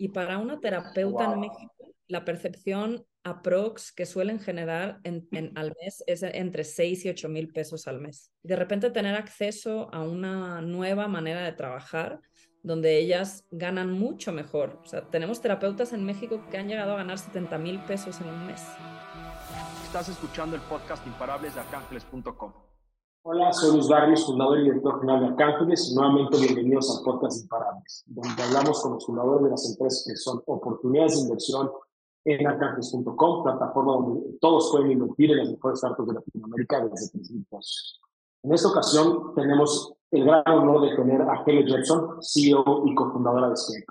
Y para una terapeuta en México, la percepción aprox que suelen generar en, al mes es entre 6 y 8 mil pesos al mes. De repente tener acceso a una nueva manera de trabajar donde ellas ganan mucho mejor. O sea, tenemos terapeutas en México que han llegado a ganar 70 mil pesos en un mes. Estás escuchando el podcast Imparables de arcángeles.com. Hola, soy Luis Barrios, fundador y director general de Arcángeles, y nuevamente bienvenidos al podcast Imparables, donde hablamos con los fundadores de las empresas que son oportunidades de inversión en arcángeles.com, plataforma donde todos pueden invertir en las mejores startups de Latinoamérica desde 3.000 pesos. En esta ocasión tenemos el gran honor de tener a Kelly Jackson, CEO y cofundadora de Scape.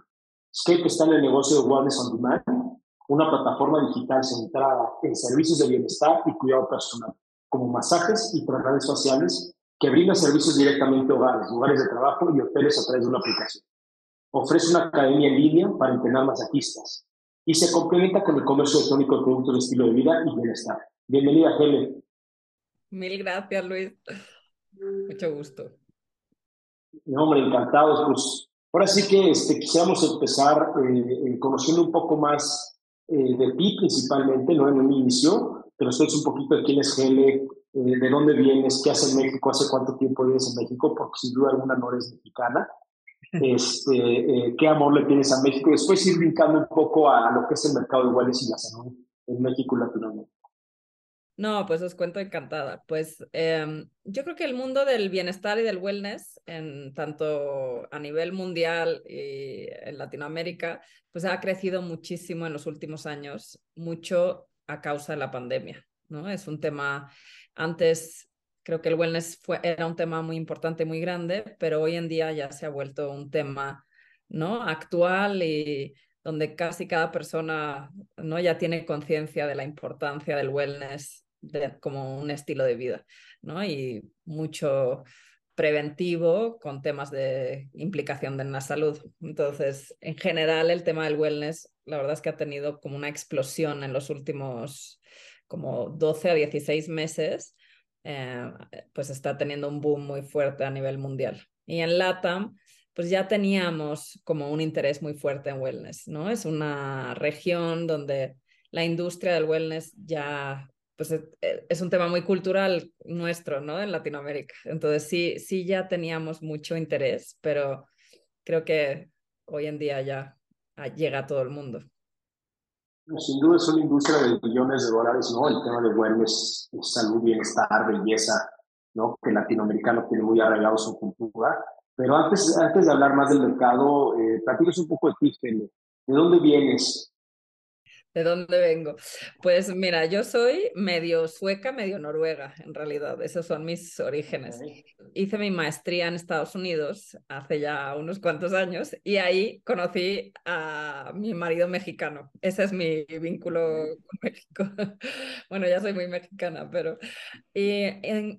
Scape está en el negocio de Wellness on Demand, una plataforma digital centrada en servicios de bienestar y cuidado personal, como masajes y tratamientos faciales, que brinda servicios directamente a hogares, lugares de trabajo y hoteles a través de una aplicación. Ofrece una academia en línea para entrenar masajistas y se complementa con el comercio electrónico de productos de estilo de vida y bienestar. Bienvenida, Helen. Mil gracias, Luis. Mucho gusto. No, hombre, encantados. Pues ahora sí que este, quisiéramos empezar eh, eh, conociendo un poco más eh, de ti principalmente, ¿no? En un inicio, pero esto es un poquito de quién es Hele, de dónde vienes, qué hace en México, hace cuánto tiempo vives en México, porque sin duda alguna no eres mexicana. Este, qué amor le tienes a México. Después ir brincando un poco a, lo que es el mercado de iguales y la salud en México y Latinoamérica. No, pues os cuento encantada. Pues em, yo creo que el mundo del bienestar y del wellness, en tanto a nivel mundial y en Latinoamérica, pues ha crecido muchísimo en los últimos años, mucho a causa de la pandemia, ¿no? Es un tema, antes creo que el wellness fue, era un tema muy importante, muy grande, pero hoy en día ya se ha vuelto un tema, ¿no? Actual y donde casi cada persona ¿no? ya tiene conciencia de la importancia del wellness como un estilo de vida, ¿no? Y mucho preventivo con temas de implicación en la salud. Entonces, en general, el tema del wellness, la verdad es que ha tenido como una explosión en los últimos como 12 a 16 meses, eh, pues está teniendo un boom muy fuerte a nivel mundial. Y en LATAM, pues ya teníamos como un interés muy fuerte en wellness, ¿no? Es una región donde la industria del wellness ya pues eh, es un tema muy cultural nuestro, ¿no? En Latinoamérica. Entonces sí, sí ya teníamos mucho interés, pero creo que hoy en día ya llega a todo el mundo. Sin duda es una industria de millones de dólares, ¿no? El tema de wellness, salud, bienestar, belleza, ¿no? Que el latinoamericano tiene muy arraigado su cultura. Pero antes, antes de hablar más del mercado, eh, un poco de ti, ¿De dónde vienes? ¿De dónde vengo? Pues mira, yo soy medio sueca, medio noruega, en realidad. Esos son mis orígenes. Hice mi maestría en Estados Unidos hace ya unos cuantos años y ahí conocí a mi marido mexicano. Ese es mi vínculo con México. bueno, ya soy muy mexicana, pero... Y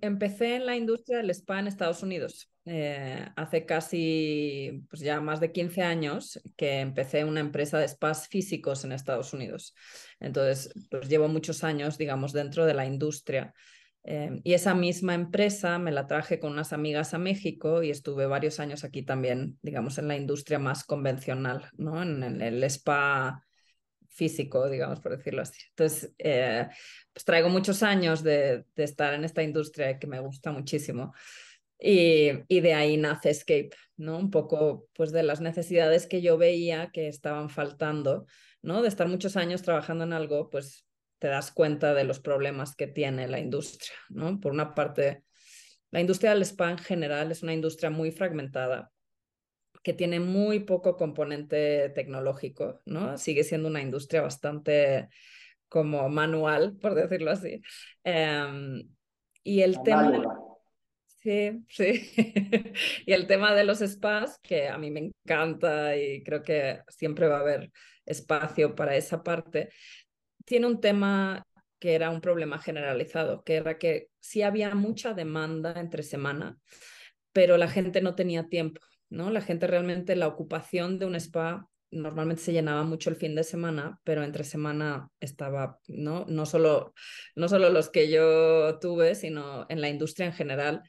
empecé en la industria del spa en Estados Unidos. Eh, hace casi, pues ya más de 15 años que empecé una empresa de spas físicos en Estados Unidos. Entonces, pues llevo muchos años, digamos, dentro de la industria. Eh, y esa misma empresa me la traje con unas amigas a México y estuve varios años aquí también, digamos, en la industria más convencional, ¿no? En, el spa físico, digamos, por decirlo así. Entonces, eh, pues traigo muchos años de, de estar en esta industria que me gusta muchísimo. Y, de ahí nace Escape, ¿no? Un poco pues de las necesidades que yo veía que estaban faltando, ¿no? De estar muchos años trabajando en algo, pues te das cuenta de los problemas que tiene la industria, ¿no? Por una parte, la industria del spa en general es una industria muy fragmentada, que tiene muy poco componente tecnológico, ¿no? Sigue siendo una industria bastante como manual, por decirlo así. Em, y el tema... Sí, sí. y el tema de los spas, que a mí me encanta y creo que siempre va a haber espacio para esa parte, tiene un tema que era un problema generalizado, que era que sí había mucha demanda entre semana, pero la gente no tenía tiempo, ¿no? La gente realmente, la ocupación de un spa normalmente se llenaba mucho el fin de semana, pero entre semana estaba, ¿no? No solo, no solo los que yo tuve, sino en la industria en general,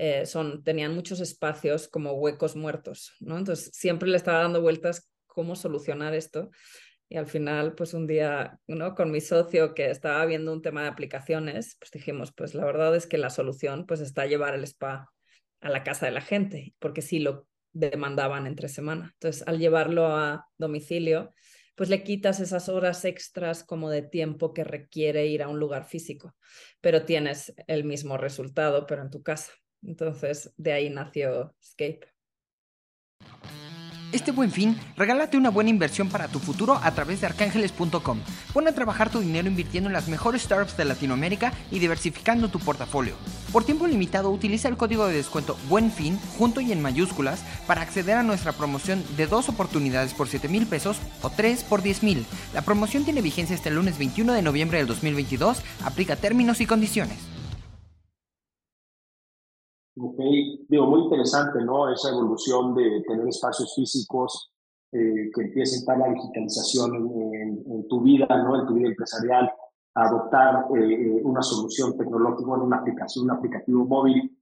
eh, son, tenían muchos espacios como huecos muertos, ¿no? Entonces siempre le estaba dando vueltas cómo solucionar esto. Y al final, pues un día, ¿no? con mi socio que estaba viendo un tema de aplicaciones, pues dijimos, pues la verdad es que la solución pues está llevar el spa a la casa de la gente, porque sí lo demandaban entre semana. Entonces, al llevarlo a domicilio, pues le quitas esas horas extras como de tiempo que requiere ir a un lugar físico, pero tienes el mismo resultado, pero en tu casa. Entonces, de ahí nació Escape. Este buen fin, regálate una buena inversión para tu futuro a través de arcángeles.com. Pon a trabajar tu dinero invirtiendo en las mejores startups de Latinoamérica y diversificando tu portafolio. Por tiempo limitado, utiliza el código de descuento Buen Fin, junto y en mayúsculas, para acceder a nuestra promoción de dos oportunidades por 7 mil pesos o tres por 10 mil. La promoción tiene vigencia hasta el lunes 21 de noviembre del 2022. Aplica términos y condiciones. Ok, digo, muy interesante, ¿no? Esa evolución de tener espacios físicos, eh, que empiece a entrar la digitalización en, tu vida, ¿no? En tu vida empresarial, adoptar eh, eh, una solución tecnológica, una aplicación, un aplicativo móvil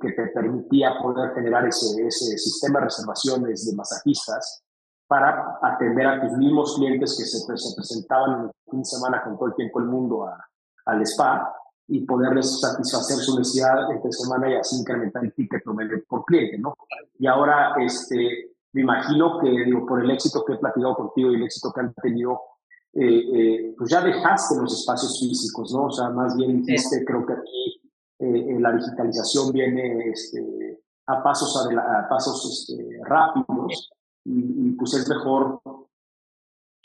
que te permitía poder generar ese, ese sistema de reservaciones de masajistas para atender a tus mismos clientes que se, se presentaban en el fin de semana con todo el tiempo del mundo a, al spa y poderles satisfacer su necesidad entre semana y así incrementar el ticket promedio por cliente, ¿no? Y ahora, este, me imagino que, digo, por el éxito que he platicado contigo y el éxito que han tenido, eh, eh, pues ya dejaste los espacios físicos, ¿no? O sea, más bien dijiste, creo que aquí eh, la digitalización viene este, a pasos, a, pasos este, rápidos y, y, pues es mejor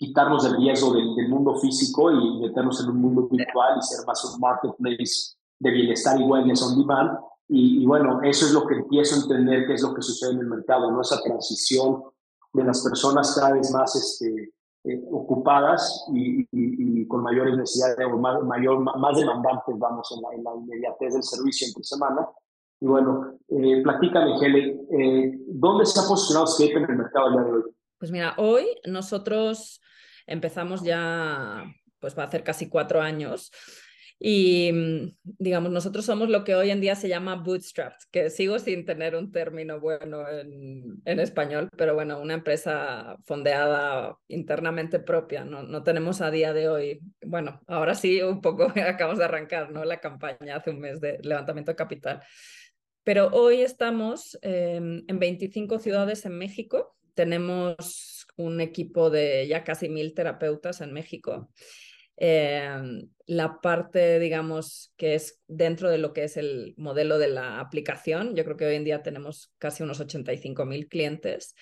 quitarnos del riesgo del, mundo físico y meternos en un mundo virtual y ser más un marketplace de bienestar y wellness on demand. Y, bueno, eso es lo que empiezo a entender que es lo que sucede en el mercado, ¿no? Esa transición de las personas cada vez más este, eh, ocupadas y, con mayores necesidades, o más, mayor, más demandantes, vamos, en la, inmediatez del servicio entre semana. Y bueno, eh, platícame, Helen, eh, ¿dónde se ha posicionado Skype en el mercado el día de hoy? Pues mira, hoy nosotros empezamos ya, pues va a hacer casi cuatro años. Y mm, digamos, nosotros somos lo que hoy en día se llama bootstrapped, que sigo sin tener un término bueno en, en español, pero bueno, una empresa fondeada internamente propia. No, no tenemos a día de hoy, bueno, ahora sí un poco acabamos de arrancar ¿no? la campaña hace un mes de levantamiento de capital. Pero hoy estamos em, en 25 ciudades en México. Tenemos un equipo de ya casi mil terapeutas en México. Em, la parte, digamos, que es dentro de lo que es el modelo de la aplicación, yo creo que hoy en día tenemos casi unos 85 mil clientes.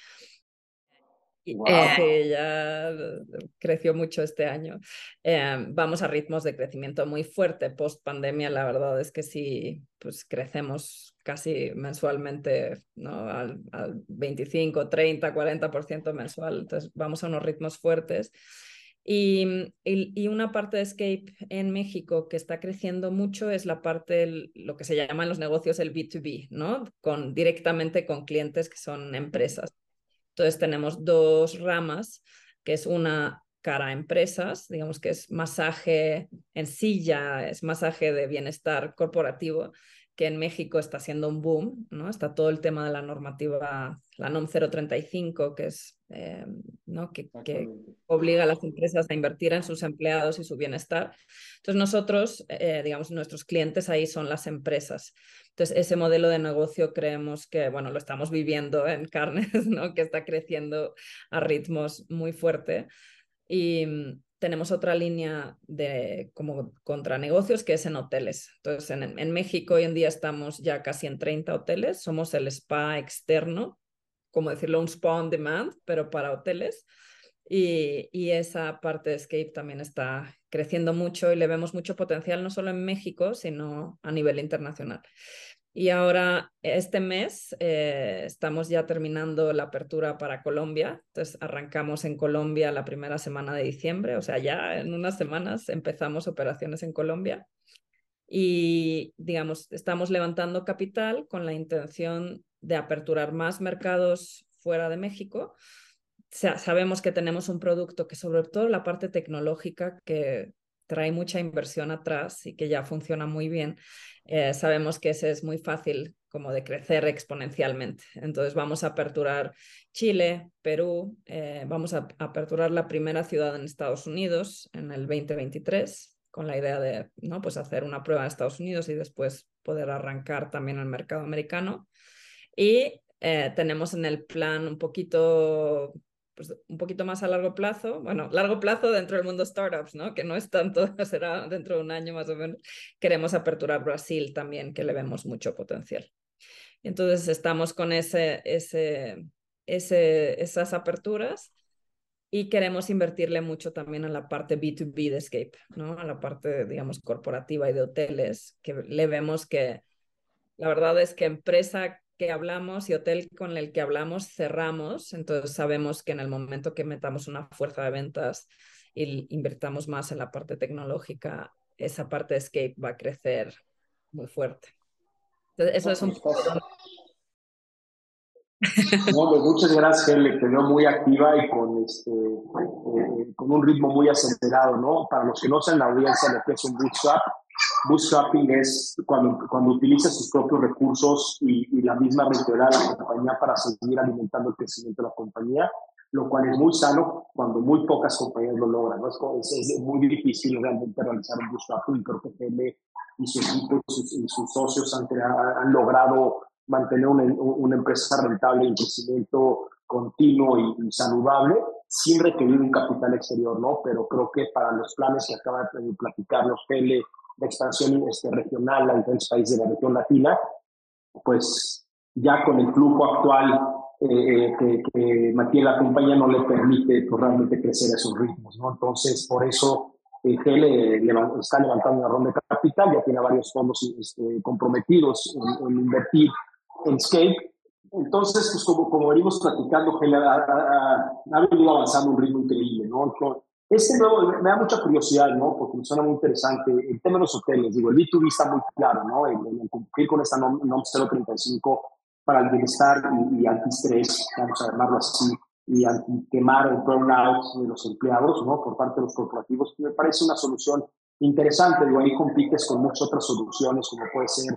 Eh, ya creció mucho este año. Em, vamos a ritmos de crecimiento muy fuerte. Post pandemia, la verdad es que sí, pues crecemos casi mensualmente, ¿no? Al, 25, 30, 40% mensual. Entonces, vamos a unos ritmos fuertes. Y, una parte de Escape en México que está creciendo mucho es la parte, lo que se llama en los negocios el B2B, ¿no? Directamente con clientes que son empresas. Entonces tenemos dos ramas, que es una cara a empresas, digamos que es masaje en silla, es masaje de bienestar corporativo, que en México está siendo un boom, ¿no? Está todo el tema de la normativa, la NOM 035, que es, eh, ¿no? Que, que, obliga a las empresas a invertir en sus empleados y su bienestar. Entonces nosotros, eh, digamos, nuestros clientes ahí son las empresas. Entonces ese modelo de negocio creemos que, bueno, lo estamos viviendo en carnes, ¿no? Que está creciendo a ritmos muy fuertes. Y, tenemos otra línea de como contra negocios que es en hoteles. Entonces, en, en, México hoy en día estamos ya casi en 30 hoteles. Somos el spa externo, como decirlo, un spa on demand, pero para hoteles. Y, y, esa parte de Escape también está creciendo mucho y le vemos mucho potencial, no solo en México, sino a nivel internacional. Y ahora, este mes, eh, estamos ya terminando la apertura para Colombia. Entonces, arrancamos en Colombia la primera semana de diciembre, o sea, ya en unas semanas empezamos operaciones en Colombia. Y, digamos, estamos levantando capital con la intención de aperturar más mercados fuera de México. Sabemos que tenemos un producto que, sobre todo la parte tecnológica, que trae mucha inversión atrás y que ya funciona muy bien, eh, sabemos que ese es muy fácil como de crecer exponencialmente. Entonces vamos a aperturar Chile, Perú, eh, vamos a aperturar la primera ciudad en Estados Unidos en el 2023 con la idea de ¿no? pues hacer una prueba en Estados Unidos y después poder arrancar también el mercado americano. Y eh, tenemos en el plan un poquito pues, un poquito más a largo plazo, bueno, largo plazo dentro del mundo startups, ¿no? Que no es tanto, será dentro de un año más o menos. Queremos aperturar Brasil también, que le vemos mucho potencial. Entonces estamos con ese, ese, ese, esas aperturas y queremos invertirle mucho también en la parte B2B de Escape, ¿no? A la parte, digamos, corporativa y de hoteles, que le vemos que la verdad es que empresa que hablamos y hotel con el que hablamos cerramos, entonces sabemos que en el momento que metamos una fuerza de ventas y invertamos más en la parte tecnológica, esa parte de Escape va a crecer muy fuerte. Entonces, eso es un pues muchas gracias, Helle, te veo muy activa y con, este, eh, con un ritmo muy acelerado, ¿no? Para los que no sean la audiencia, lo que es un bootstrap, Bootstrapping es cuando, cuando utilizas tus propios recursos y, la misma mentalidad de la compañía para seguir alimentando el crecimiento de la compañía, lo cual es muy sano cuando muy pocas compañías lo logran. ¿no? Es, es, muy difícil realmente realizar un bootstrapping. Creo que GM y su equipo y sus, socios han, han, logrado mantener una, una, empresa rentable en crecimiento continuo y, saludable sin requerir un capital exterior, ¿no? Pero creo que para los planes que acaba de platicar los Pele de expansión este, regional a diferentes países de la región latina, pues ya con el flujo actual eh, que, que, mantiene la compañía no le permite pues, realmente crecer a esos ritmos, ¿no? Entonces, por eso eh, GL está levantando una ronda de capital, ya tiene varios fondos este, comprometidos en, invertir en Scape. Entonces, pues como, como venimos platicando, GL ha, ha, venido avanzando a un ritmo increíble, ¿no? Este nuevo me da mucha curiosidad, ¿no? Porque me suena muy interesante. El tema de los hoteles, digo, el B2B está muy claro, ¿no? El, cumplir con esta NOM, 035 para el bienestar y, y antistrés, vamos a llamarlo así, y anti quemar el burnout de los empleados, ¿no? Por parte de los corporativos, me parece una solución interesante. Digo, ahí compites con muchas otras soluciones, como puede ser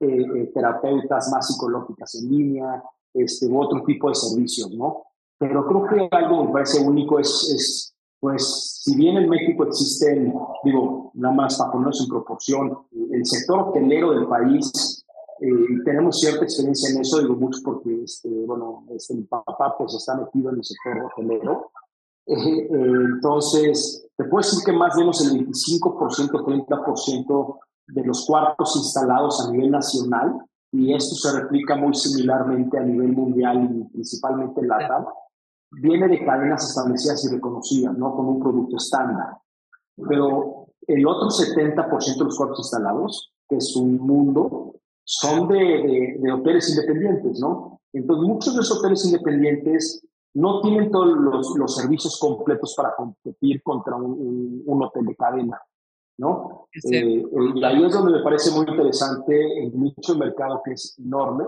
eh, eh, terapeutas más psicológicas en línea, este, u otro tipo de servicios, ¿no? Pero creo que algo que me parece único es, es pues si bien en México existen, digo, nada más para ponernos en proporción, el sector hotelero del país, eh, tenemos cierta experiencia en eso, digo mucho porque, este, bueno, este, mi papá pues está metido en el sector hotelero. Eh, eh, entonces, te puedo decir que más o menos el 25%, 30% de los cuartos instalados a nivel nacional, y esto se replica muy similarmente a nivel mundial y principalmente en la TAP, viene de cadenas establecidas y reconocidas, ¿no? Con un producto estándar. Pero el otro 70% de los cuartos instalados, que es un mundo, son de, de, hoteles independientes, ¿no? Entonces, muchos de esos hoteles independientes no tienen todos los, los servicios completos para competir contra un, un, hotel de cadena, ¿no? Eh, y ahí es donde me parece muy interesante el nicho de mercado que es enorme,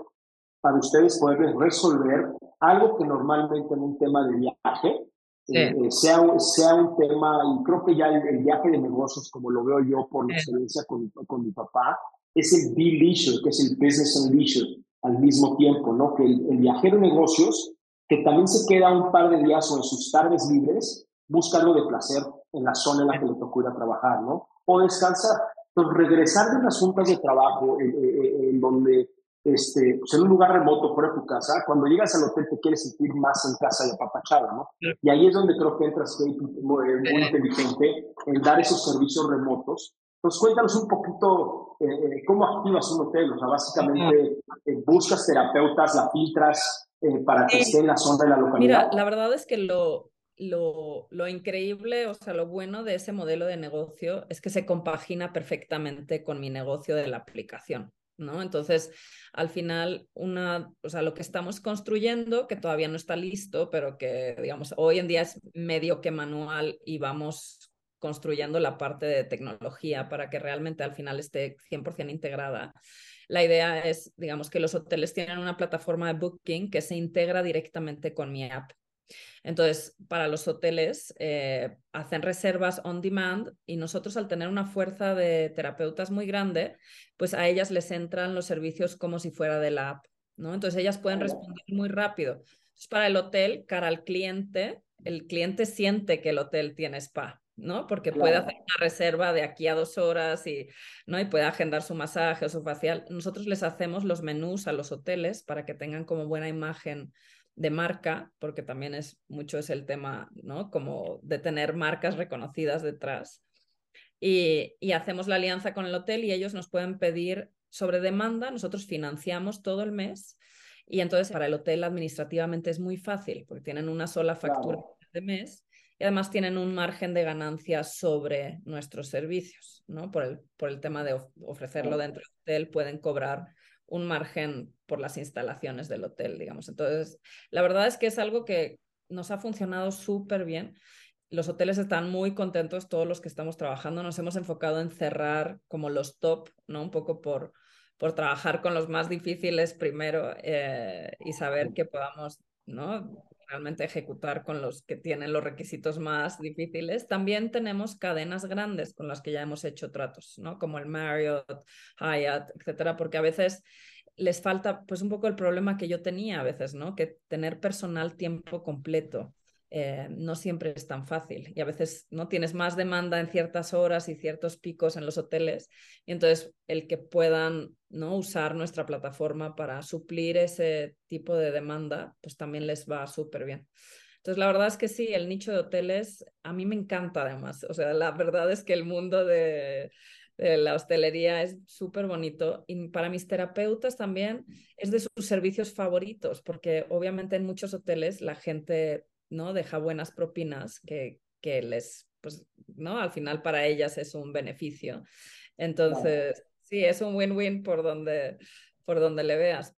para ustedes poder resolver algo que normalmente en un tema de viaje eh, eh, sea, sea un tema, y creo que ya el, viaje de negocios, como lo veo yo por la experiencia con, con, mi papá, es el B-Leisure, que es el Business and Leisure al mismo tiempo, ¿no? Que el, viajero de negocios, que también se queda un par de días o en sus tardes libres, busca algo de placer en la zona en la que le tocó ir a trabajar, ¿no? O descansar. Entonces, regresar de unas juntas de trabajo eh, en donde este, pues en un lugar remoto fuera de tu casa, cuando llegas al hotel te quieres sentir más en casa y apapachado, ¿no? Y ahí es donde creo que entras muy, muy inteligente en dar esos servicios remotos. Pues cuéntanos un poquito eh, eh, cómo activas un hotel, o sea, básicamente eh, buscas terapeutas, la filtras para que esté en la zona de la localidad. Mira, la verdad es que lo, lo, lo, increíble, o sea, lo bueno de ese modelo de negocio es que se compagina perfectamente con mi negocio de la aplicación. ¿No? Entonces, al final, una, o sea, lo que estamos construyendo, que todavía no está listo, pero que, digamos, hoy en día es medio que manual y vamos construyendo la parte de tecnología para que realmente al final esté 100% integrada. La idea es, digamos, que los hoteles tienen una plataforma de booking que se integra directamente con mi app. Entonces, para los hoteles eh, hacen reservas on demand y nosotros al tener una fuerza de terapeutas muy grande, pues a ellas les entran los servicios como si fuera de la app, ¿no? Entonces ellas pueden responder muy rápido. Entonces, para el hotel, cara al cliente, el cliente siente que el hotel tiene spa, ¿no? Porque puede hacer una reserva de aquí a dos horas y, ¿no? y puede agendar su masaje o su facial. Nosotros les hacemos los menús a los hoteles para que tengan como buena imagen de marca, porque también es mucho es el tema, ¿no? Como de tener marcas reconocidas detrás. Y, y hacemos la alianza con el hotel y ellos nos pueden pedir sobre demanda, nosotros financiamos todo el mes y entonces para el hotel administrativamente es muy fácil porque tienen una sola factura de mes y además tienen un margen de ganancia sobre nuestros servicios, ¿no? Por el, por el tema de ofrecerlo dentro del hotel pueden cobrar un margen por las instalaciones del hotel, digamos. Entonces, la verdad es que es algo que nos ha funcionado súper bien. Los hoteles están muy contentos, todos los que estamos trabajando. Nos hemos enfocado en cerrar como los top, ¿no? Un poco por, por trabajar con los más difíciles primero eh, y saber que podamos, ¿no? Realmente ejecutar con los que tienen los requisitos más difíciles. También tenemos cadenas grandes con las que ya hemos hecho tratos, ¿no? Como el Marriott, Hyatt, etcétera, porque a veces les falta, pues un poco el problema que yo tenía a veces, ¿no? Que tener personal tiempo completo eh, no siempre es tan fácil y a veces no tienes más demanda en ciertas horas y ciertos picos en los hoteles y entonces el que puedan no usar nuestra plataforma para suplir ese tipo de demanda pues también les va súper bien. Entonces la verdad es que sí el nicho de hoteles a mí me encanta además o sea la verdad es que el mundo de, de la hostelería es súper bonito y para mis terapeutas también es de sus servicios favoritos porque obviamente en muchos hoteles la gente ¿no? Deja buenas propinas que, que les, pues, ¿no? Al final para ellas es un beneficio. Entonces, sí, es un win-win por donde, por donde le veas.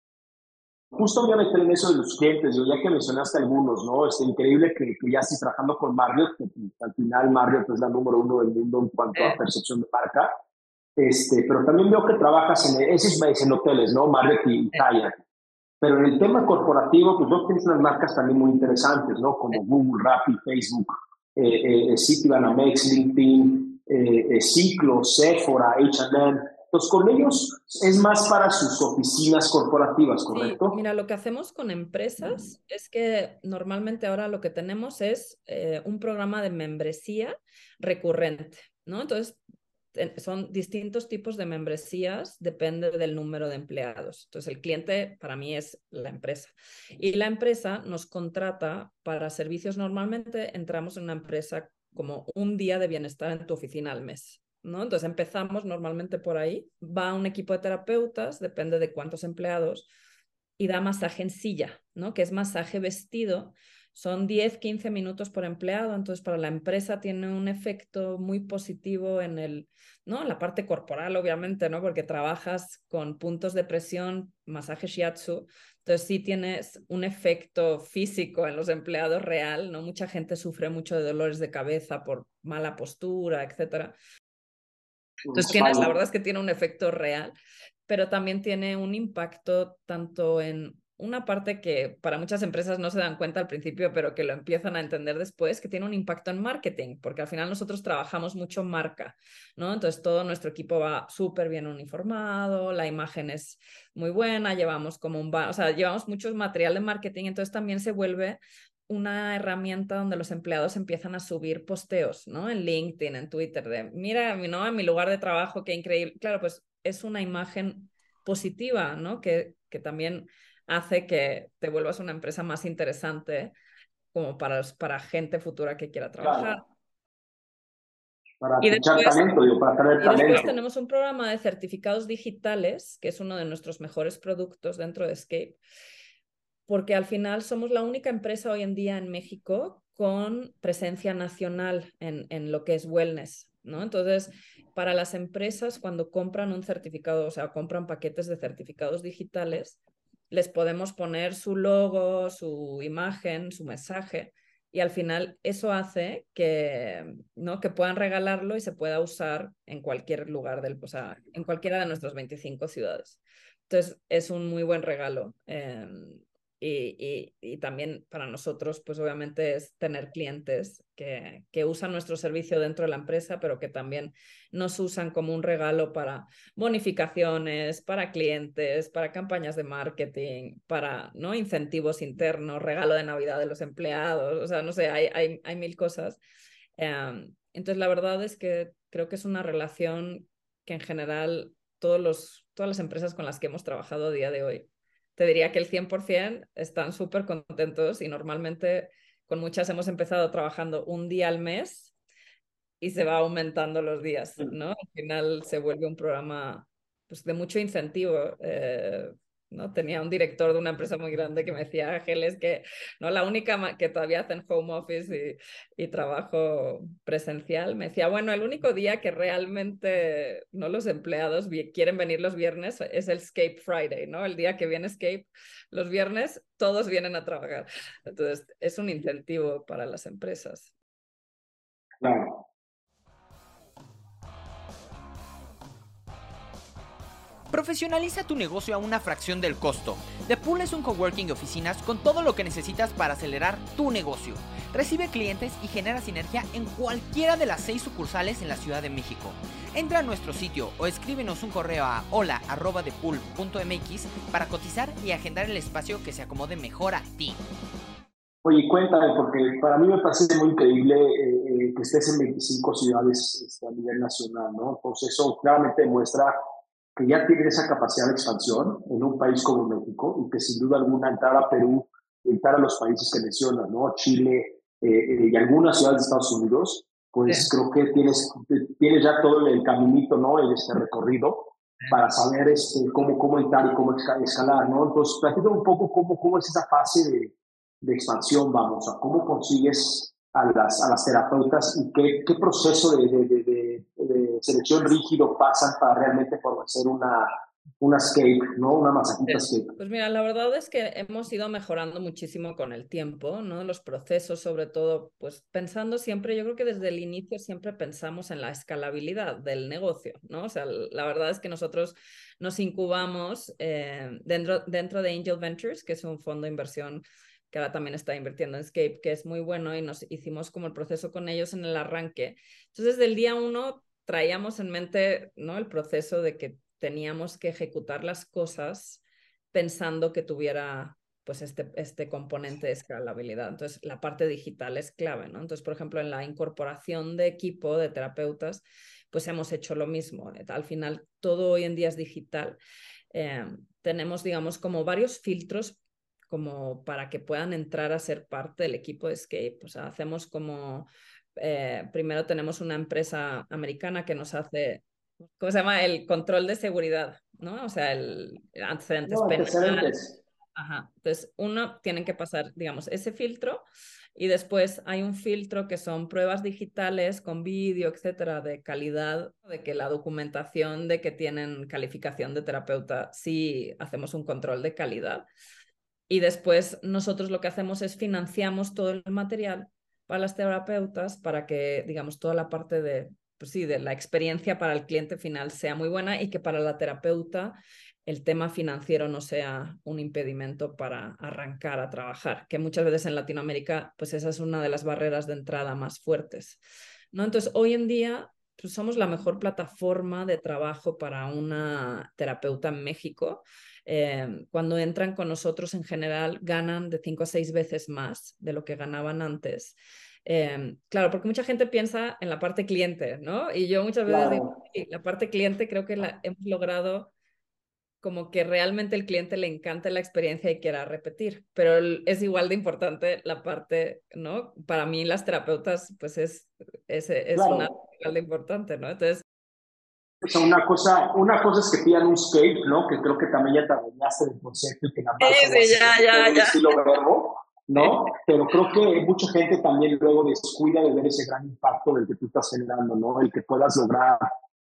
Justo voy a meter en eso de los clientes, ya que mencionaste algunos, ¿no? Es increíble que, ya estés trabajando con Marriott, que al final Marriott es la número uno del mundo en cuanto a percepción de marca, este, pero también veo que trabajas en, es en hoteles, ¿no? Marriott y Hyatt. Pero en el tema corporativo, pues vos tienes unas marcas también muy interesantes, ¿no? Como Google, Rappi, Facebook, eh, eh, Citibanamex, LinkedIn, eh, eh, Ciclo, Sephora, H&M. Entonces, con ellos es más para sus oficinas corporativas, ¿correcto? Sí, mira, lo que hacemos con empresas es que normalmente ahora lo que tenemos es un programa de membresía recurrente, ¿no? Entonces, son distintos tipos de membresías, depende del número de empleados. Entonces, el cliente para mí es la empresa. Y la empresa nos contrata para servicios. Normalmente entramos en una empresa como un día de bienestar en tu oficina al mes. ¿no? Entonces, empezamos normalmente por ahí. Va un equipo de terapeutas, depende de cuántos empleados, y da masaje en silla, ¿no? que es masaje vestido son 10, 15 minutos por empleado, entonces para la empresa tiene un efecto muy positivo en el, ¿no? la parte corporal, obviamente, ¿no? Porque trabajas con puntos de presión, masaje shiatsu, entonces sí tienes un efecto físico en los empleados real, ¿no? Mucha gente sufre mucho de dolores de cabeza por mala postura, etcétera. Entonces tienes, la verdad es que tiene un efecto real, pero también tiene un impacto tanto en una parte que para muchas empresas no se dan cuenta al principio, pero que lo empiezan a entender después, que tiene un impacto en marketing, porque al final nosotros trabajamos mucho marca, ¿no? Entonces todo nuestro equipo va súper bien uniformado, la imagen es muy buena, llevamos como un, o sea, llevamos mucho material de marketing, entonces también se vuelve una herramienta donde los empleados empiezan a subir posteos, ¿no? En LinkedIn, en Twitter, de, mira, ¿no? En mi lugar de trabajo, qué increíble. Claro, pues es una imagen positiva, ¿no? Que, que también hace que te vuelvas una empresa más interesante como para, para gente futura que quiera trabajar. Para y después, talento, digo, para y después tenemos un programa de certificados digitales, que es uno de nuestros mejores productos dentro de Escape, porque al final somos la única empresa hoy en día en México con presencia nacional en, en lo que es wellness. ¿no? Entonces, para las empresas, cuando compran un certificado, o sea, compran paquetes de certificados digitales, les podemos poner su logo, su imagen, su mensaje y al final eso hace que, ¿no? que puedan regalarlo y se pueda usar en cualquier lugar del, o sea, en cualquiera de nuestras 25 ciudades. Entonces es un muy buen regalo. Em, y, y, también para nosotros, pues obviamente es tener clientes que, que, usan nuestro servicio dentro de la empresa, pero que también nos usan como un regalo para bonificaciones, para clientes, para campañas de marketing, para ¿no? incentivos internos, regalo de Navidad de los empleados, o sea, no sé, hay, hay, hay mil cosas. Em, entonces, la verdad es que creo que es una relación que en general todos los, todas las empresas con las que hemos trabajado a día de hoy te diría que el 100% están súper contentos y normalmente con muchas hemos empezado trabajando un día al mes y se va aumentando los días, ¿no? Al final se vuelve un programa pues, de mucho incentivo. Eh, ¿no? Tenía un director de una empresa muy grande que me decía, Ángeles, que no la única que todavía hacen home office y, y, trabajo presencial, me decía, bueno, el único día que realmente no los empleados quieren venir los viernes es el Escape Friday, ¿no? El día que viene Escape, los viernes todos vienen a trabajar. Entonces, es un incentivo para las empresas. Claro. Profesionaliza tu negocio a una fracción del costo. The Pool es un coworking de oficinas con todo lo que necesitas para acelerar tu negocio. Recibe clientes y genera sinergia en cualquiera de las seis sucursales en la Ciudad de México. Entra a nuestro sitio o escríbenos un correo a hola.depool.mx para cotizar y agendar el espacio que se acomode mejor a ti. Oye, cuéntame, porque para mí me parece muy increíble eh, eh, que estés en 25 ciudades este, a nivel nacional, ¿no? Entonces eso claramente demuestra que ya tiene esa capacidad de expansión en un país como México y que sin duda alguna entrar a Perú, entrar a los países que mencionas, ¿no? Chile eh, eh, y algunas ciudades de Estados Unidos, pues creo que tienes, tienes ya todo el caminito, ¿no? En este recorrido para saber este, cómo, cómo entrar y cómo escalar, ¿no? Entonces, platícame un poco cómo, cómo es esa fase de, de expansión, vamos, a cómo consigues a las, a las terapeutas y qué, qué proceso de, de, de, selección rígido pasan para realmente hacer una, una escape, ¿no? Una masajita escape. Pues mira, la verdad es que hemos ido mejorando muchísimo con el tiempo, ¿no? Los procesos, sobre todo, pues pensando siempre, yo creo que desde el inicio siempre pensamos en la escalabilidad del negocio, ¿no? O sea, la verdad es que nosotros nos incubamos eh, dentro, dentro de Angel Ventures, que es un fondo de inversión que ahora también está invirtiendo en Escape, que es muy bueno y nos hicimos como el proceso con ellos en el arranque. Entonces, desde el día uno traíamos en mente ¿no? el proceso de que teníamos que ejecutar las cosas pensando que tuviera pues este, este componente de escalabilidad. Entonces, la parte digital es clave, ¿no? Entonces, por ejemplo, en la incorporación de equipo de terapeutas, pues hemos hecho lo mismo. Al final, todo hoy en día es digital. Eh, tenemos, digamos, como varios filtros como para que puedan entrar a ser parte del equipo de Escape. Hacemos como, eh, primero tenemos una empresa americana que nos hace, ¿cómo se llama? El control de seguridad, ¿no? O sea, el antecedentes penales. Ajá. Entonces, uno, tienen que pasar, digamos, ese filtro y después hay un filtro que son pruebas digitales con vídeo, etcétera, de calidad, de que la documentación de que tienen calificación de terapeuta, sí hacemos un control de calidad. Y después nosotros lo que hacemos es financiamos todo el material para las terapeutas para que, digamos, toda la parte de, pues sí, de la experiencia para el cliente final sea muy buena y que para la terapeuta el tema financiero no sea un impedimento para arrancar a trabajar, que muchas veces en Latinoamérica, pues esa es una de las barreras de entrada más fuertes. ¿no? Entonces, hoy en día pues somos la mejor plataforma de trabajo para una terapeuta en México Em, cuando entran con nosotros en general ganan de cinco a seis veces más de lo que ganaban antes. Em, claro, porque mucha gente piensa en la parte cliente, ¿no? Y yo muchas veces digo, la parte cliente creo que la hemos logrado como que realmente el cliente le encanta la experiencia y quiera repetir, pero es igual de importante la parte, ¿no? Para mí las terapeutas, pues es, es, es una igual de importante, ¿no? Entonces, o sea, una cosa, una cosa es que pidan un scape, ¿no? Que creo que también ya te adueñaste del concepto y que nada más sí, sí, ya, ya, ya. estilo verbo, ¿no? Pero creo que mucha gente también luego descuida de ver ese gran impacto del que tú estás generando, ¿no? El que puedas lograr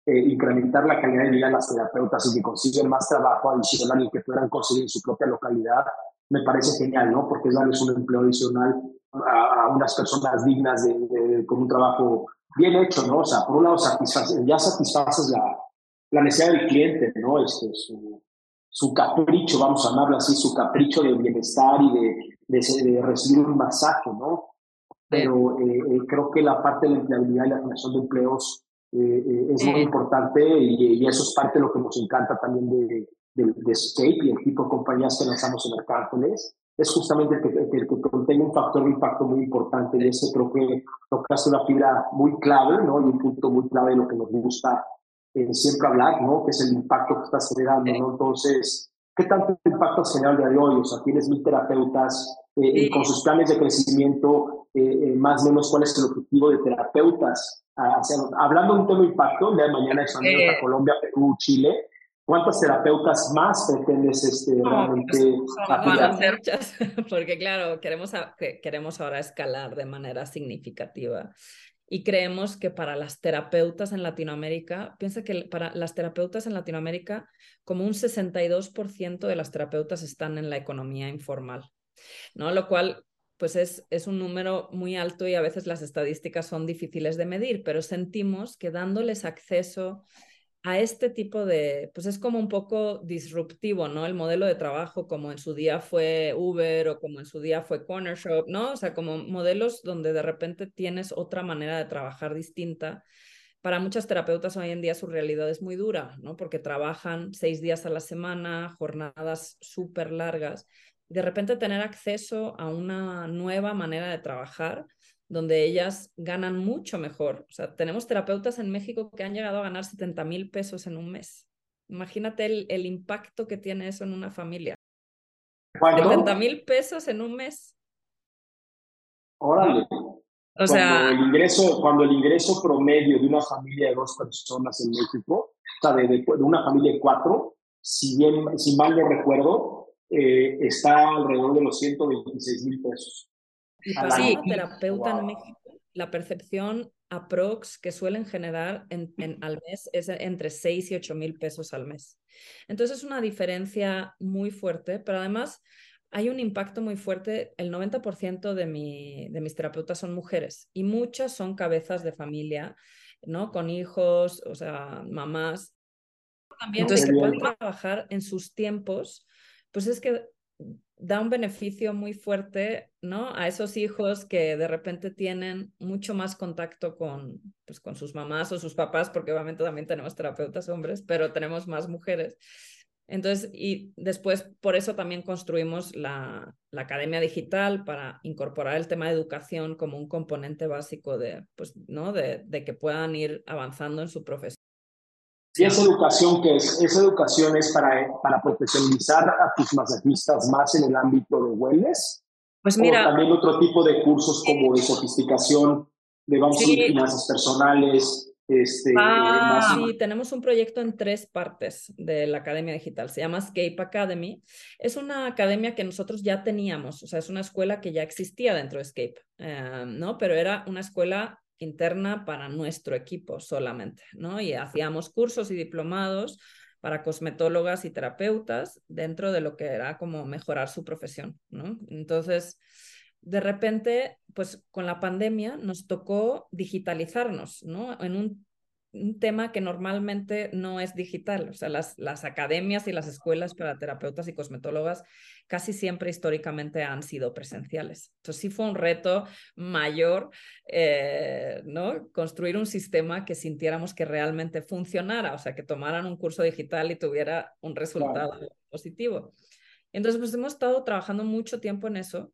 eh, incrementar la calidad de vida de las terapeutas y que consiguen más trabajo adicional y que puedan conseguir en su propia localidad, me parece genial, ¿no? Porque es darles un empleo adicional a, unas personas dignas de, con un trabajo bien hecho, ¿no? O sea, por un lado ya satisfaces la, la, necesidad del cliente, ¿no? Este, su, su capricho, vamos a llamarlo así, su capricho de bienestar y de, de, recibir un masaje, ¿no? Pero eh, eh, creo que la parte de la empleabilidad y la generación de empleos eh, es muy importante y, eso es parte de lo que nos encanta también de, de, Escape y el tipo de compañías que lanzamos en Arcángeles. Es justamente que, que, que contiene un factor de impacto muy importante y ese creo que tocaste una fibra muy clave, ¿no? Y un punto muy clave de lo que nos gusta eh, siempre hablar, ¿no? Que es el impacto que estás generando, ¿no? Entonces, ¿qué tanto impacto has generado el día de hoy? O sea, tienes mil terapeutas eh, con sus planes de crecimiento, eh, más o menos cuál es el objetivo de terapeutas. Hablando de un tema de impacto, de mañana expandiendo a Colombia, Perú, Chile, ¿Cuántas terapeutas más pretendes este, realmente muchas, porque claro, queremos, queremos ahora escalar de manera significativa. Y creemos que para las terapeutas en Latinoamérica, piensa que para las terapeutas en Latinoamérica, como un 62% de las terapeutas están en la economía informal, ¿no? Lo cual pues es, es un número muy alto y a veces las estadísticas son difíciles de medir, pero sentimos que dándoles acceso a este tipo de, pues es como un poco disruptivo, ¿no? El modelo de trabajo como en su día fue Uber o como en su día fue Corner Shop, ¿no? O sea, como modelos donde de repente tienes otra manera de trabajar distinta. Para muchas terapeutas hoy en día su realidad es muy dura, ¿no? Porque trabajan seis días a la semana, jornadas súper largas. De repente tener acceso a una nueva manera de trabajar donde ellas ganan mucho mejor. O sea, tenemos terapeutas en México que han llegado a ganar 70 mil pesos en un mes. Imagínate el, impacto que tiene eso en una familia. 70 mil pesos en un mes. Órale. O sea, el ingreso, cuando el ingreso promedio de una familia de dos personas en México, o sea, de, una familia de cuatro, si bien, si mal no recuerdo, eh, está alrededor de los 126 mil pesos. Y para sí. terapeuta en México, la percepción aprox que suelen generar en, al mes es entre 6 y 8 mil pesos al mes. Entonces es una diferencia muy fuerte, pero además hay un impacto muy fuerte. El 90% de, mi, de mis terapeutas son mujeres y muchas son cabezas de familia, ¿no? Con hijos, o sea, mamás. También Entonces, que pueden trabajar en sus tiempos, pues es que da un beneficio muy fuerte, ¿no? A esos hijos que de repente tienen mucho más contacto con, pues, con sus mamás o sus papás, porque obviamente también tenemos terapeutas hombres, pero tenemos más mujeres. Entonces, y después por eso también construimos la, la, Academia Digital para incorporar el tema de educación como un componente básico de, pues, ¿no? de, de que puedan ir avanzando en su profesión. ¿Y esa educación que es? Esa educación es para, para profesionalizar a tus masajistas más en el ámbito de wellness. Pues mira. O también otro tipo de cursos como de sofisticación, de vamos a finanzas personales. Este, ah, sí, tenemos un proyecto en tres partes de la Academia Digital. Se llama Escape Academy. Es una academia que nosotros ya teníamos, o sea, es una escuela que ya existía dentro de Escape, eh, ¿no? Pero era una escuela interna para nuestro equipo solamente, ¿no? Y hacíamos cursos y diplomados para cosmetólogas y terapeutas dentro de lo que era como mejorar su profesión, ¿no? Entonces, de repente, pues con la pandemia nos tocó digitalizarnos, ¿no? En un un tema que normalmente no es digital. O sea, las, las academias y las escuelas para terapeutas y cosmetólogas casi siempre históricamente han sido presenciales. Entonces sí fue un reto mayor, eh, ¿no? Construir un sistema que sintiéramos que realmente funcionara, o sea, que tomaran un curso digital y tuviera un resultado positivo. Entonces, pues hemos estado trabajando mucho tiempo en eso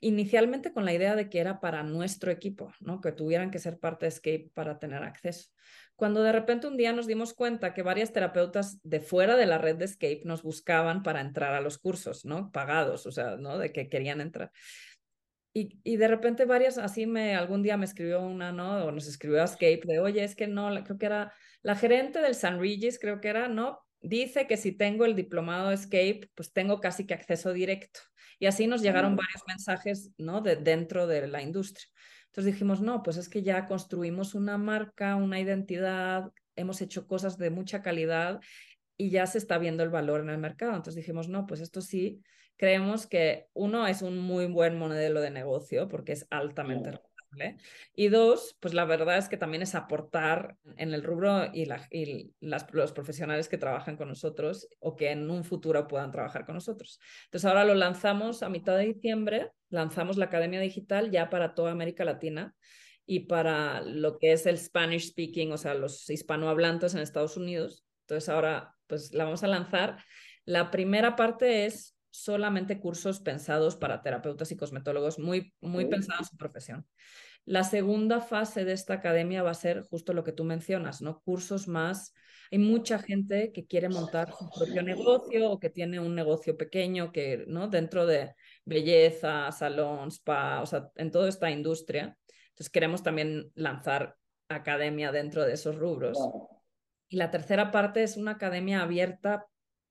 inicialmente con la idea de que era para nuestro equipo, ¿no? que tuvieran que ser parte de Escape para tener acceso. Cuando de repente un día nos dimos cuenta que varias terapeutas de fuera de la red de Escape nos buscaban para entrar a los cursos, ¿no? Pagados, o sea, ¿no? De que querían entrar. Y, y, de repente varias, así me, algún día me escribió una, ¿no? O nos escribió a Escape de, oye, es que no, creo que era la gerente del San Regis, creo que era, ¿no? Dice que si tengo el diplomado Escape, pues tengo casi que acceso directo. Y así nos llegaron mm. varios mensajes, ¿no? De dentro de la industria. Entonces dijimos, no, pues es que ya construimos una marca, una identidad, hemos hecho cosas de mucha calidad y ya se está viendo el valor en el mercado. Entonces dijimos, no, pues esto sí, creemos que uno es un muy buen modelo de negocio porque es altamente Y dos, pues la verdad es que también es aportar en el rubro y, los profesionales que trabajan con nosotros o que en un futuro puedan trabajar con nosotros. Entonces ahora lo lanzamos a mitad de diciembre, lanzamos la Academia Digital ya para toda América Latina y para lo que es el Spanish speaking, o sea, los hispanohablantes en Estados Unidos. Entonces ahora pues la vamos a lanzar. La primera parte es solamente cursos pensados para terapeutas y cosmetólogos, muy, muy pensados en su profesión. La segunda fase de esta academia va a ser justo lo que tú mencionas, ¿no? Cursos más. Hay mucha gente que quiere montar su propio negocio o que tiene un negocio pequeño que, ¿no? Dentro de belleza, salón, spa, o sea, en toda esta industria. Entonces queremos también lanzar academia dentro de esos rubros. Y la tercera parte es una academia abierta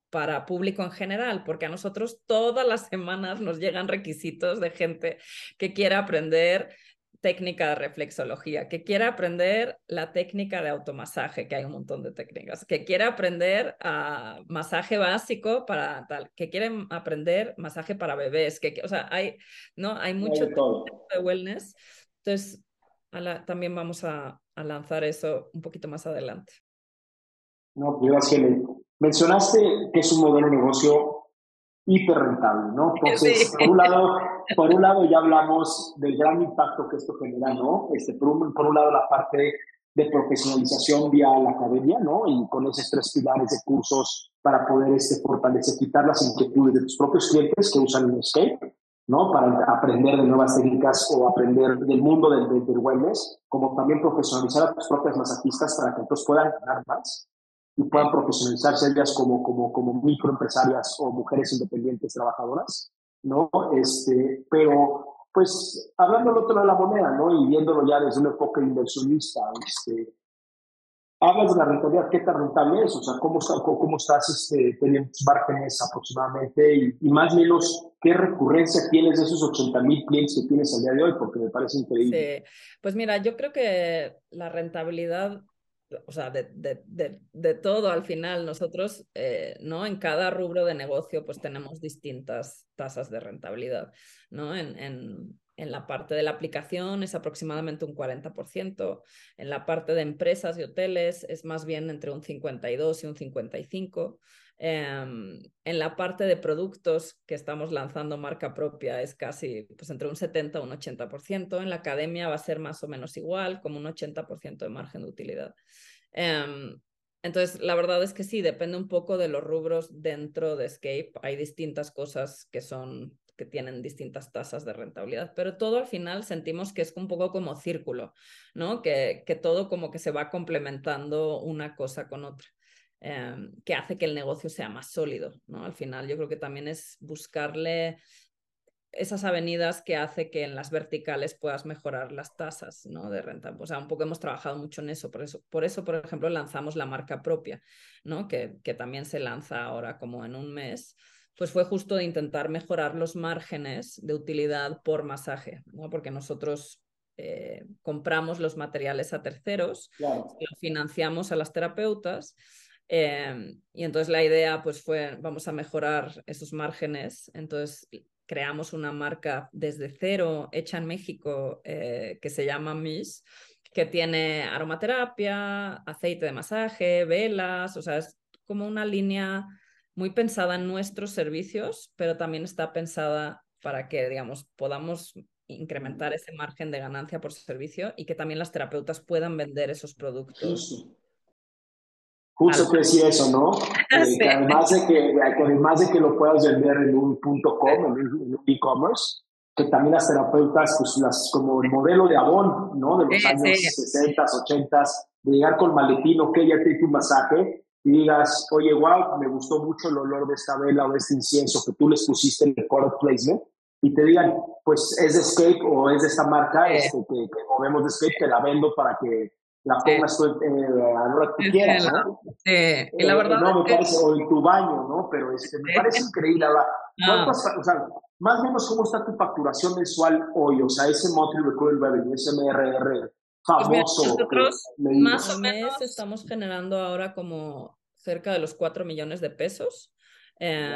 para público en general, porque a nosotros todas las semanas nos llegan requisitos de gente que quiera aprender técnica de reflexología, que quiera aprender la técnica de automasaje, que hay un montón de técnicas, que quiera aprender a masaje básico para tal, que quieren aprender masaje para bebés, que, o sea, hay, ¿no? hay mucho de wellness. Entonces, también vamos a, a, lanzar eso un poquito más adelante. No, pues gracias, Mencionaste que es un modelo de negocio hiper rentable, ¿no? Entonces, por, un lado, por un lado ya hablamos del gran impacto que esto genera, ¿no? Este, por, un, por un lado la parte de profesionalización vía la academia, ¿no? Y con esos tres pilares de cursos para poder este, fortalecer, quitar las inquietudes de tus propios clientes que usan el Escape, ¿no? Para aprender de nuevas técnicas o aprender del mundo del, del, wellness, como también profesionalizar a tus propias masajistas para que entonces puedan ganar más y puedan profesionalizarse ellas como, como, como microempresarias o mujeres independientes trabajadoras, ¿no? Este, pero, pues, hablando del otro lado de la moneda, ¿no? Y viéndolo ya desde un enfoque inversionista, este, hablas de la rentabilidad, ¿qué tan rentable es? O sea, ¿cómo, cómo, estás este, teniendo tus márgenes aproximadamente? Y, y, más o menos, ¿qué recurrencia tienes de esos 80 mil clientes que tienes al día de hoy? Porque me parece increíble. Sí, pues mira, yo creo que la rentabilidad o sea, de, de, de, todo al final. Nosotros, eh, ¿no? En cada rubro de negocio, pues tenemos distintas tasas de rentabilidad, ¿no? En, en, en la parte de la aplicación es aproximadamente un 40%, en la parte de empresas y hoteles es más bien entre un 52 y un 55%. Em, en la parte de productos que estamos lanzando marca propia es casi pues, entre un 70 y un 80%. En la academia va a ser más o menos igual, como un 80% de margen de utilidad. Em, entonces, la verdad es que sí, depende un poco de los rubros dentro de Escape. Hay distintas cosas que son que tienen distintas tasas de rentabilidad, pero todo al final sentimos que es un poco como círculo, ¿no? Que, que todo como que se va complementando una cosa con otra. Em, que hace que el negocio sea más sólido, ¿no? Al final yo creo que también es buscarle esas avenidas que hace que en las verticales puedas mejorar las tasas ¿no? de renta. O sea, un poco hemos trabajado mucho en eso. Por eso, por, eso, por ejemplo, lanzamos la marca propia, ¿no? que, que también se lanza ahora como en un mes. Pues fue justo de intentar mejorar los márgenes de utilidad por masaje, ¿no? porque nosotros eh, compramos los materiales a terceros, los financiamos a las terapeutas Em, y entonces la idea pues fue, vamos a mejorar esos márgenes. Entonces creamos una marca desde cero, hecha en México, eh, que se llama Miss, que tiene aromaterapia, aceite de masaje, velas, o sea, es como una línea muy pensada en nuestros servicios, pero también está pensada para que, digamos, podamos incrementar ese margen de ganancia por servicio y que también las terapeutas puedan vender esos productos. Justo que decía eso, ¿no? Eh, además de que, además de que lo puedas vender en un punto com, en un e-commerce, que también las terapeutas, pues las, como el modelo de Avon, ¿no? De los años 60, 80, de llegar con maletín, ok, ya te hice un masaje, y digas, oye, wow, me gustó mucho el olor de esta vela o de este incienso que tú les pusiste en el product placement, y te digan, pues es de Escape o es de esta marca este, que, que movemos de Escape, te la vendo para que la pongas tú eh, a la hora que tú quieras, ¿no? Sí, y la eh, verdad. no, me parece, o en tu baño, ¿no? Pero este, me parece increíble. Ahora, ah. o sea, más o menos, ¿cómo está tu facturación mensual hoy? O sea, ese monthly recurring revenue, ese MRR famoso. Pues nosotros, más o menos, estamos generando ahora como cerca de los 4 millones de pesos. Eh,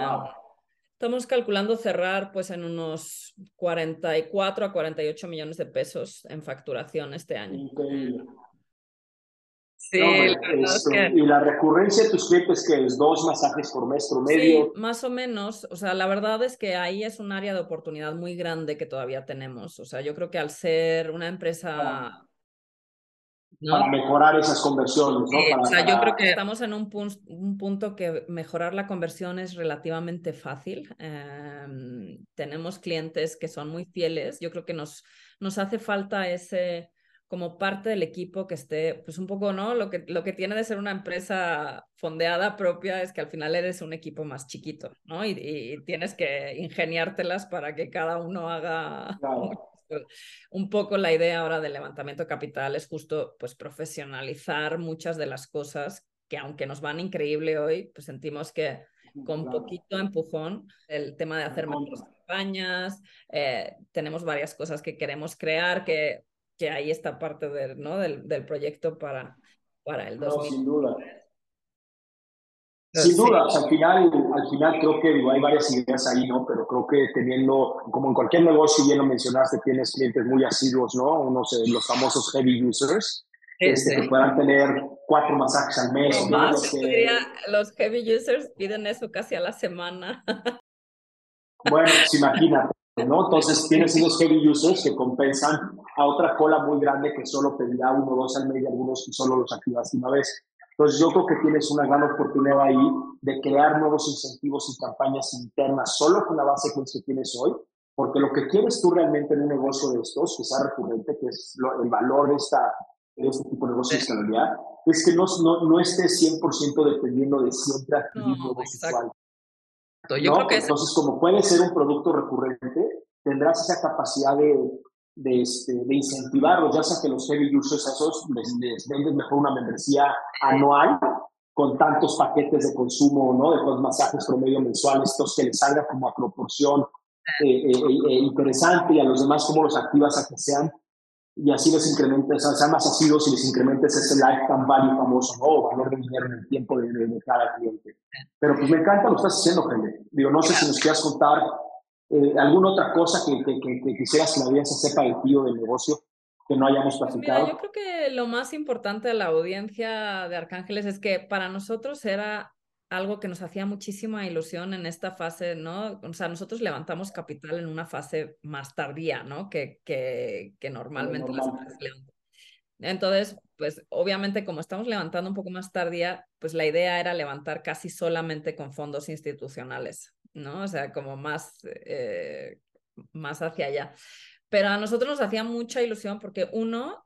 Estamos calculando cerrar pues en unos 44 a 48 millones de pesos en facturación este año. Increíble. Sí, Y la recurrencia de tus clientes que es dos masajes por mes promedio. Sí, más o menos. O sea, la verdad es que ahí es un área de oportunidad muy grande que todavía tenemos. O sea, yo creo que al ser una empresa para mejorar esas conversiones. ¿no? o sea, yo creo que estamos en un, un, punto que mejorar la conversión es relativamente fácil. Em, tenemos clientes que son muy fieles. Yo creo que nos, nos hace falta ese como parte del equipo que esté, pues un poco, ¿no? Lo que, lo que tiene de ser una empresa fondeada propia es que al final eres un equipo más chiquito, ¿no? Y, tienes que ingeniártelas para que cada uno haga un poco la idea ahora del levantamiento capital es justo pues profesionalizar muchas de las cosas que aunque nos van increíble hoy, pues sentimos que con poquito empujón, el tema de hacer mejores campañas, eh, tenemos varias cosas que queremos crear, que, que ahí está parte del, ¿no? del, del proyecto para, para el 2000. sin duda. Sin duda, al, final, al final creo que digo, hay varias ideas ahí, ¿no? Pero creo que teniendo, como en cualquier negocio, bien lo mencionaste, tienes clientes muy asiduos, ¿no? Unos, eh, los famosos heavy users, este, que puedan tener cuatro masajes al mes. ¿no? Los, los heavy users piden eso casi a la semana. Bueno, pues imagínate, ¿no? Entonces tienes unos heavy users que compensan a otra cola muy grande que solo pedirá uno o dos al mes y algunos que solo los activas una vez. Entonces yo creo que tienes una gran oportunidad ahí de crear nuevos incentivos y campañas internas solo con la base que tienes hoy, porque lo que quieres tú realmente en un negocio de estos, que sea recurrente, que es el valor de, esta, este tipo de negocio de escalabilidad, es que no, no, no estés 100% dependiendo de siempre adquirir no, nuevos usuarios. Yo creo que Entonces, como puede ser un producto recurrente, tendrás esa capacidad de de, este, de incentivarlos, ya sea que los heavy users esos les, les vendes mejor una membresía anual con tantos paquetes de consumo, ¿no? De los masajes promedio mensuales, estos que les salga como a proporción eh, eh, eh, interesante y a los demás cómo los activas a que sean y así les incrementes, sean más asiduos y les incrementes ese lifetime value famoso, ¿no? O valor de dinero en el tiempo de, de, cada cliente. Pero pues me encanta lo que estás haciendo, gente. Digo, no sé si nos quieras contar eh, ¿Alguna otra cosa que, que, quisieras que la audiencia sepa del tío del negocio que no hayamos pues platicado? yo creo que lo más importante de la audiencia de Arcángeles es que para nosotros era algo que nos hacía muchísima ilusión en esta fase, ¿no? O sea, nosotros levantamos capital en una fase más tardía, ¿no? Que, que, que normalmente las empresas levantan. Entonces, pues obviamente como estamos levantando un poco más tardía, pues la idea era levantar casi solamente con fondos institucionales. ¿no? O sea, como más, eh, más hacia allá. Pero a nosotros nos hacía mucha ilusión porque uno,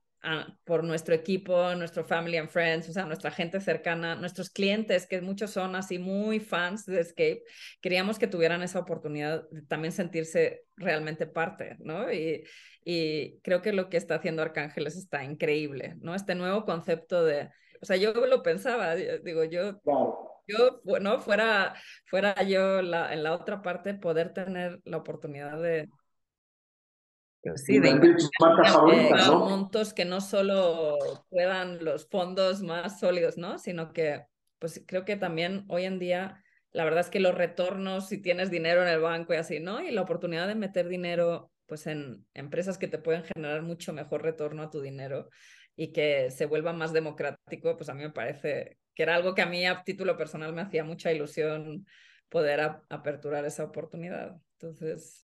por nuestro equipo, nuestro family and friends, o sea, nuestra gente cercana, nuestros clientes, que muchos son así muy fans de Escape, queríamos que tuvieran esa oportunidad de también sentirse realmente parte, ¿no? Y, y creo que lo que está haciendo Arcángeles está increíble, ¿no? Este nuevo concepto de, o sea, yo lo pensaba, digo, yo yo, bueno, fuera, fuera yo la, en la otra parte, poder tener la oportunidad de, sí, de montos que no solo puedan los fondos más sólidos, ¿no? Sino que, pues creo que también hoy en día, la verdad es que los retornos, si tienes dinero en el banco y así, ¿no? Y la oportunidad de meter dinero, pues en empresas que te pueden generar mucho mejor retorno a tu dinero y que se vuelva más democrático, pues a mí me parece que era algo que a mí a título personal me hacía mucha ilusión poder aperturar esa oportunidad. Entonces...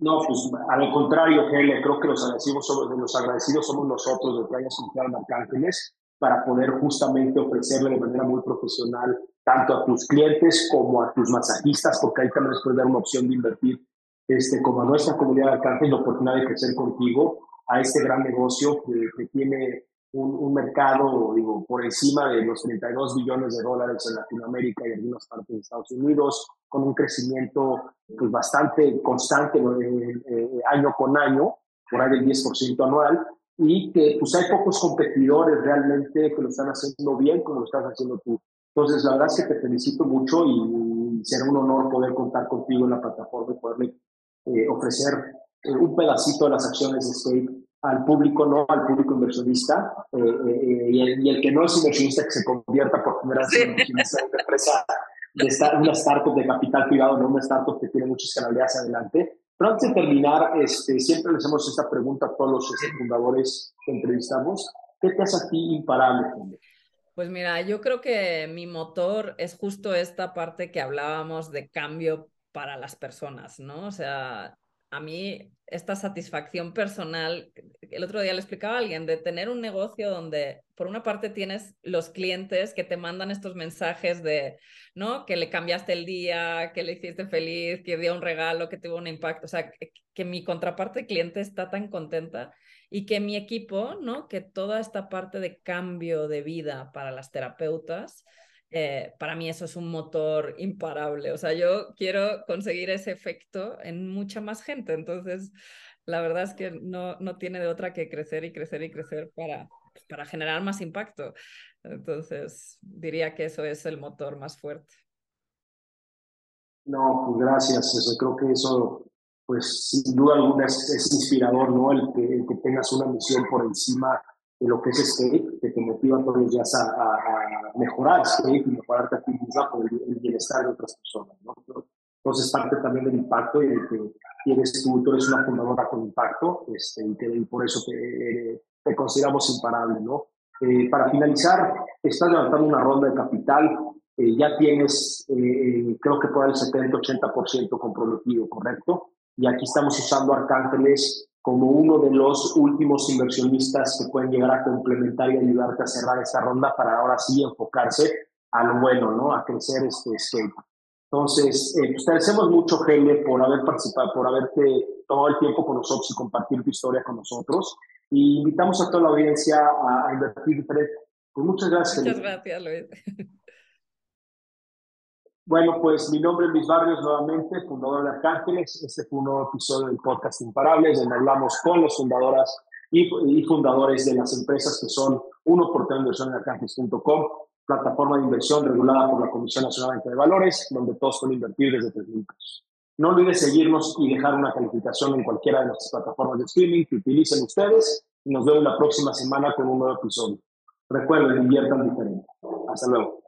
No, pues al contrario, Gele, creo que los agradecidos, somos, los agradecidos somos nosotros de confiado en Arcángeles para poder justamente ofrecerle de manera muy profesional tanto a tus clientes como a tus masajistas, porque ahí también les puede dar una opción de invertir este, como a nuestra comunidad de Arcángeles, la oportunidad de crecer contigo a este gran negocio que, que tiene un, mercado, digo, por encima de los 32 billones de dólares en Latinoamérica y algunas partes de Estados Unidos, con un crecimiento pues, bastante constante eh, eh, año con año, por ahí del 10% anual, y que pues hay pocos competidores realmente que lo están haciendo bien como lo estás haciendo tú. Entonces, la verdad es que te felicito mucho y será un honor poder contar contigo en la plataforma y poderle eh, ofrecer un pedacito de las acciones de State al público, no al público inversionista, eh, eh, y, el, que no es inversionista que se convierta por primera vez en una empresa de estar, una startup de capital privado, no una startup que tiene mucha escalabilidad hacia adelante. Pero antes de terminar, este, siempre le hacemos esta pregunta a todos los este, fundadores que entrevistamos. ¿Qué te hace a ti imparable? Pues mira, yo creo que mi motor es justo esta parte que hablábamos de cambio para las personas, ¿no? O sea, a mí esta satisfacción personal, el otro día le explicaba a alguien, de tener un negocio donde por una parte tienes los clientes que te mandan estos mensajes de, ¿no? Que le cambiaste el día, que le hiciste feliz, que dio un regalo, que tuvo un impacto, o sea, que, que mi contraparte cliente está tan contenta y que mi equipo, ¿no? Que toda esta parte de cambio de vida para las terapeutas, eh, para mí eso es un motor imparable. O sea, yo quiero conseguir ese efecto en mucha más gente. Entonces, la verdad es que no, no tiene de otra que crecer y crecer y crecer para, para generar más impacto. Entonces, diría que eso es el motor más fuerte. No, pues gracias. Eso, creo que eso, pues sin duda alguna es, inspirador, ¿no? El que tengas una misión por encima de lo que es Skate, que te motiva todos los días a, a, mejorar Skate y mejorarte a ti misma por el, bienestar de otras personas. ¿no? Entonces, parte también del impacto y de que tienes tú, tú eres una fundadora con impacto este, y, y por eso te, te, consideramos imparable. ¿no? Eh, para finalizar, estás levantando una ronda de capital, eh, ya tienes, eh, creo que por el 70-80% comprometido, ¿correcto? Y aquí estamos usando Arcángeles como uno de los últimos inversionistas que pueden llegar a complementar y ayudarte a cerrar esta ronda para ahora sí enfocarse a lo bueno, ¿no? A crecer este skate. Entonces, eh, pues te agradecemos mucho, Gele, por haber participado, por haberte tomado el tiempo con nosotros y compartir tu historia con nosotros. Y invitamos a toda la audiencia a, invertir diferente. Pues muchas gracias. Muchas gracias, Luis. Bueno, pues mi nombre es Luis Barrios, nuevamente, fundador de Arcángeles. Este fue un nuevo episodio del podcast Imparables, donde hablamos con las fundadoras y, fundadores de las empresas que son uno por inversión en arcángeles.com, plataforma de inversión regulada por la Comisión Nacional de Valores, donde todos pueden invertir desde tres minutos. No olvides seguirnos y dejar una calificación en cualquiera de nuestras plataformas de streaming que utilicen ustedes. Nos vemos la próxima semana con un nuevo episodio. Recuerden, inviertan diferente. Hasta luego.